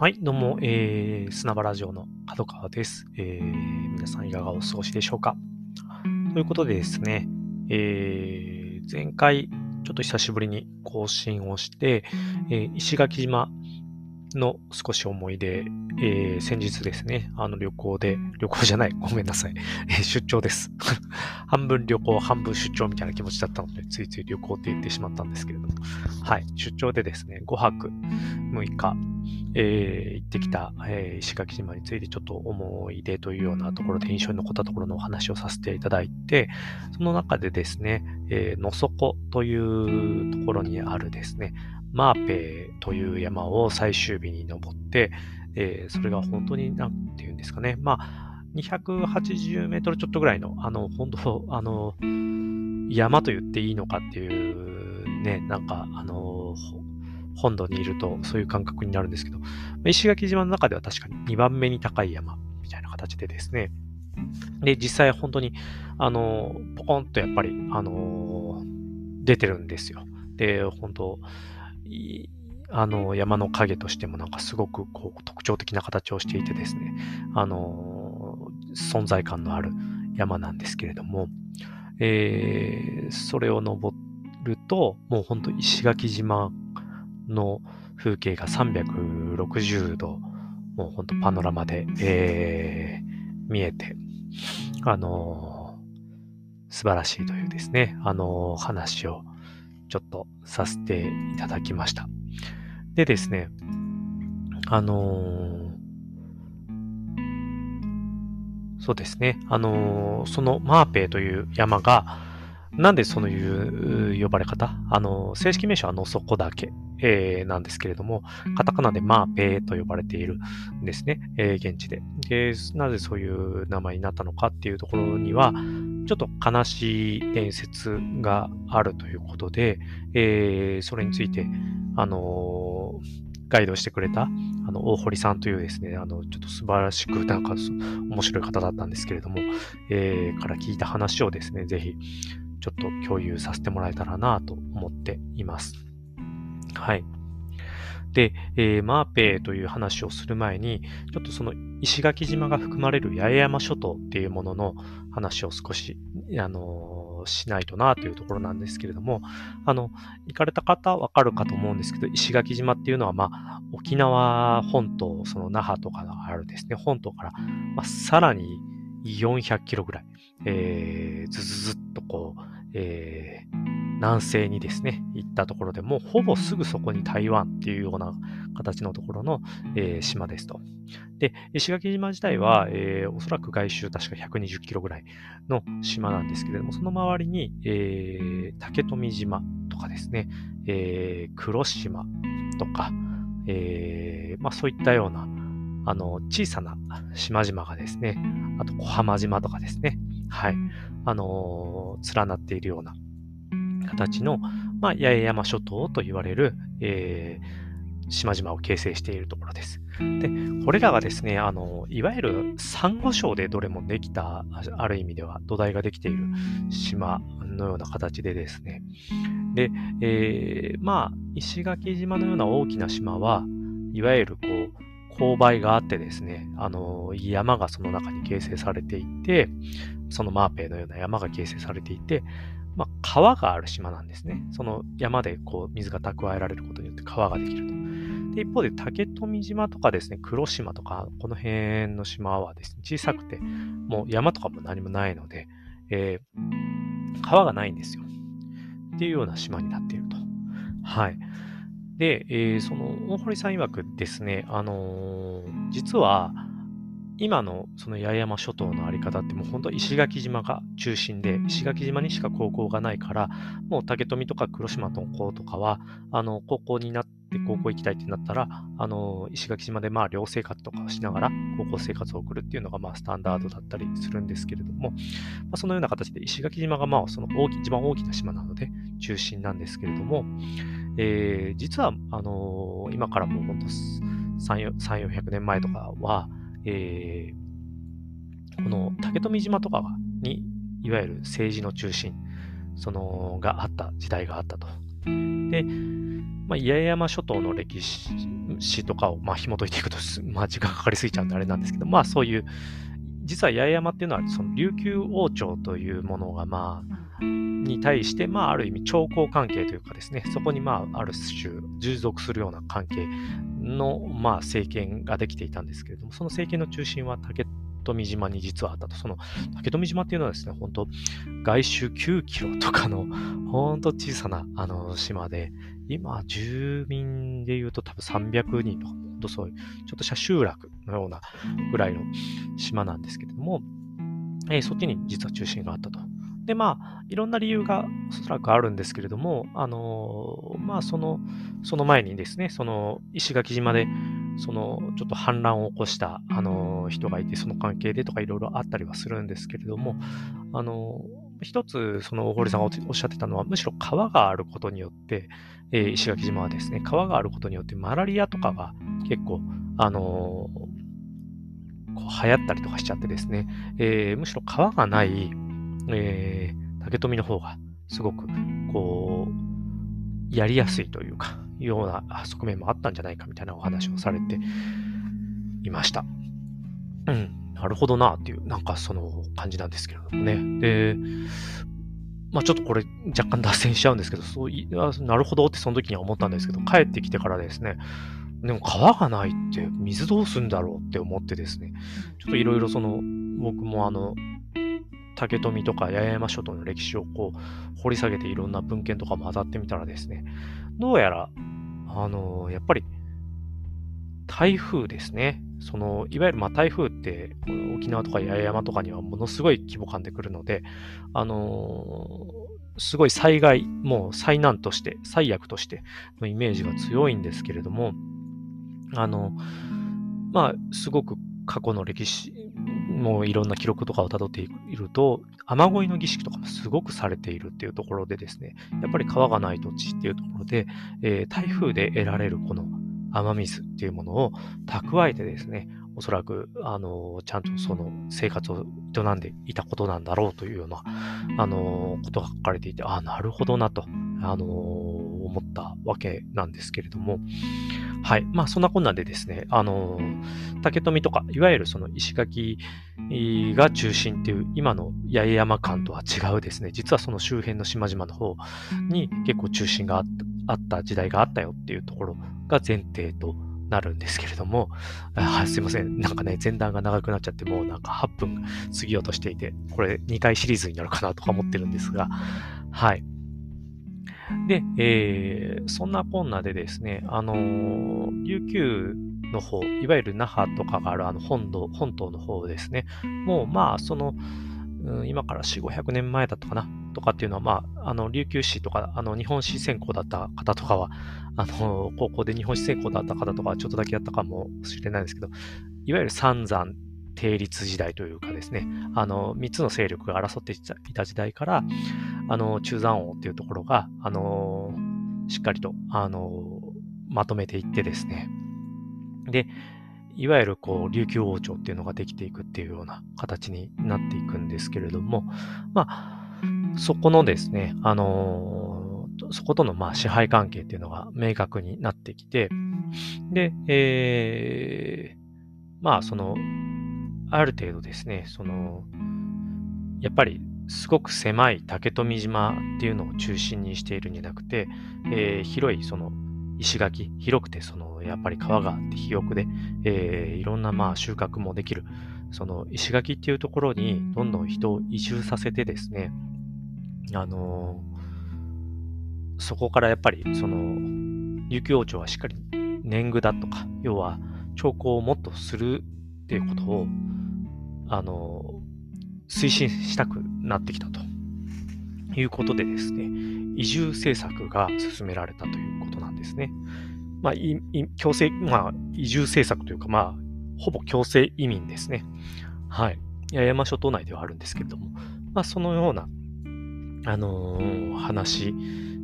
はい、どうも、えー、砂場ラジオの角川です、えー。皆さんいかがお過ごしでしょうか？ということでですね、えー、前回、ちょっと久しぶりに更新をして、えー、石垣島の少し思い出、えー、先日ですね、あの旅行で、旅行じゃない、ごめんなさい、えー出張です。半分旅行、半分出張みたいな気持ちだったので、ついつい旅行って言ってしまったんですけれども、はい、出張でですね、5泊6日、えー行ってきた、えー石垣島についてちょっと思い出というようなところで印象に残ったところのお話をさせていただいて、その中でですね、えー野底というところにあるですね、マーペーという山を最終日に登って、えーそれが本当になんていうんですかね、まあ、280メートルちょっとぐらいの、あの、本当、あの、山と言っていいのかっていうね、なんか、あの、本土にいるとそういう感覚になるんですけど、石垣島の中では確かに2番目に高い山みたいな形でですね、で、実際本当に、あの、ポコンとやっぱり、あの、出てるんですよ。で、本当あの、山の影としてもなんかすごくこう特徴的な形をしていてですね、あの、存在感のある山なんですけれども、えーそれを登ると、もう本当石垣島の風景が360度、もう本当パノラマで、えー見えて、あのー素晴らしいというですね、あのー話をちょっとさせていただきました。でですね、あのそうですね、あのそのマーペーという山が、なんでそのいう呼ばれ方？あの、正式名称はのそこ岳、えーなんですけれども、カタカナでマーペーと呼ばれているんですね、えー現地で。で、なぜそういう名前になったのかっていうところには、ちょっと悲しい伝説があるということで、えーそれについて、あのーガイドしてくれた、あの、大堀さんというですね、あの、ちょっと素晴らしく、なんか、そ面白い方だったんですけれども、えーから聞いた話をですね、ぜひ、ちょっと共有させてもらえたらなと思っています。はい。で、えーマーペーという話をする前に、ちょっとその石垣島が含まれる八重山諸島っていうものの話を少し、あのーしないとなというところなんですけれども、あの、行かれた方はわかるかと思うんですけど、石垣島っていうのは、まあ、沖縄本島、その那覇とかがあるですね、本島から、まあ、さらに400キロぐらい、えーずずずっとこう、えー南西にですね、行ったところでもうほぼすぐそこに台湾っていうような形のところの、えー島ですと。で、石垣島自体は、えーおそらく外周確か120キロぐらいの島なんですけれども、その周りに、えー竹富島とかですね、えー黒島とか、えーまあそういったような、あの、小さな島々がですね、あと小浜島とかですね、はい、あのー連なっているような形の、まあ、八重山諸島と言われる、えー島々を形成しているところです。で、これらがですね、あの、いわゆるサンゴ礁でどれもできた、ある意味では土台ができている島のような形でですね、で、えーまあ、石垣島のような大きな島は、いわゆるこう、勾配があってですね、あの、山がその中に形成されていて、そのマーペイのような山が形成されていて、まあ、川がある島なんですね。その山でこう水が蓄えられることによって川ができると。で一方で竹富島とかですね、黒島とか、この辺の島はですね、小さくて、もう山とかも何もないので、えー川がないんですよ。っていうような島になっていると。はい。で、えーその大堀さん曰くですね、あのー実は、今のその八重山諸島のあり方ってもう本当石垣島が中心で、石垣島にしか高校がないから、もう竹富とか黒島の子とかは、あの、高校になって高校行きたいってなったら、あの、石垣島でまあ寮生活とかをしながら高校生活を送るっていうのがまあスタンダードだったりするんですけれども、まあ、そのような形で石垣島がまあその大き一番大きな島なので中心なんですけれども、えー実は、あのー今からもう本当3、4 400年前とかは、えーこの竹富島とかに、いわゆる政治の中心、その、があった時代があったと。で、まあ、八重山諸島の歴史とかを、まあ、紐解いていくと、まあ、時間かかりすぎちゃうんであれなんですけど、まあ、そういう、実は八重山っていうのは、その琉球王朝というものが、まあ、に対して、まあ、ある意味、兆候関係というかですね、そこに、まあ、ある種、従属するような関係の、まあ、政権ができていたんですけれども、その政権の中心は竹富島に実はあったと。その竹富島っていうのはですね、本当外周9キロとかの、本当小さなあの島で、今、住民で言うと多分300人とか、本当そういう、ちょっとした集落のようなぐらいの島なんですけれども、えー、そっちに実は中心があったと。で、まあ、いろんな理由がおそらくあるんですけれども、あのー、まあ、その、その前にですね、その石垣島で、そのちょっと反乱を起こしたあの人がいて、その関係でとかいろいろあったりはするんですけれども、あの一つ、その大堀さんがおっしゃってたのは、むしろ川があることによって、えー、石垣島はですね、川があることによってマラリアとかが結構、あの、こう流行ったりとかしちゃってですね、えー、むしろ川がない、えー、竹富の方がすごく、こう、やりやすいというか、ような側面もあったんじゃないかみたいなお話をされていました。うん、なるほどなっていう、なんかその感じなんですけれどもね。で、まあちょっとこれ若干脱線しちゃうんですけど、そういやなるほどってその時には思ったんですけど、帰ってきてからですね、でも川がないって水どうすんだろうって思ってですね、ちょっといろいろその、僕もあの、竹富とか八重山諸島の歴史をこう掘り下げていろんな文献とかも当たってみたらですね、どうやら、あの、やっぱり台風ですね。その、いわゆるま台風って、沖縄とか八重山とかにはものすごい規模感で来るので、あのすごい災害、もう災難として、最悪としてのイメージが強いんですけれども、あの、まあ、すごく過去の歴史、もういろんな記録とかをたどっていると、雨乞いの儀式とかもすごくされているっていうところでですね、やっぱり川がない土地っていうところで、えー、台風で得られるこの雨水っていうものを蓄えてですね、おそらく、あの、ちゃんとその生活を営んでいたことなんだろうというような、あの、ことが書かれていて、ああ、なるほどなと、あの、思ったわけなんですけれども、はい。まあ、そんなこんなでですね、あの、竹富とか、いわゆるその石垣が中心っていう、今の八重山間とは違うですね、実はその周辺の島々の方に結構中心があった時代があったよっていうところが前提となるんですけれども、あすいません。なんかね、前段が長くなっちゃって、もうなんか8分過ぎようとしていて、これ2回シリーズになるかなとか思ってるんですが、はい。で、えー、そんなこんなでですね、あのー、琉球の方、いわゆる那覇とかがあるあの本土、本島の方ですね、もうまあ、その、うん、今から4、500年前だったかな、とかっていうのは、まあ、あの、琉球史とか、あの、日本史専攻だった方とかは、あの、高校で日本史専攻だった方とかはちょっとだけやったかもしれないですけど、いわゆる三山定立時代というかですね、あの、3つの勢力が争っていた時代から、あの、中山王っていうところが、あの、しっかりと、あの、まとめていってですね、で、いわゆるこう、琉球王朝っていうのができていくっていうような形になっていくんですけれども、まあ、そこのですね、あのそことのまあ支配関係っていうのが明確になってきて、で、えー、まあそのある程度ですね、その、やっぱりすごく狭い竹富島っていうのを中心にしているんじゃなくて、えー、広いその石垣、広くてそのやっぱり川があって肥沃で、えー、いろんなまあ収穫もできる、その石垣っていうところにどんどん人を移住させてですね、あのー、そこからやっぱりその琉球王朝はしっかり年貢だとか、要は兆候をもっとするっていうことをあの、推進したくなってきたということでですね、移住政策が進められたということなんですね。まあ、い強制、まあ、移住政策というか、まあ、ほぼ強制移民ですね。はい。八重山諸島内ではあるんですけれども、まあ、そのような、あのー、話、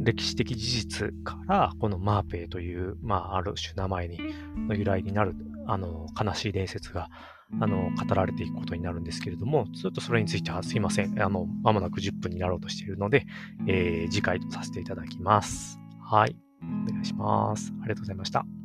歴史的事実から、このマーペイという、まあ、ある種名前に、の由来になる、あのー、悲しい伝説があの、語られていくことになるんですけれども、ずっとそれについてはすいません。あの、まもなく10分になろうとしているので、えー、次回とさせていただきます。はい。お願いします。ありがとうございました。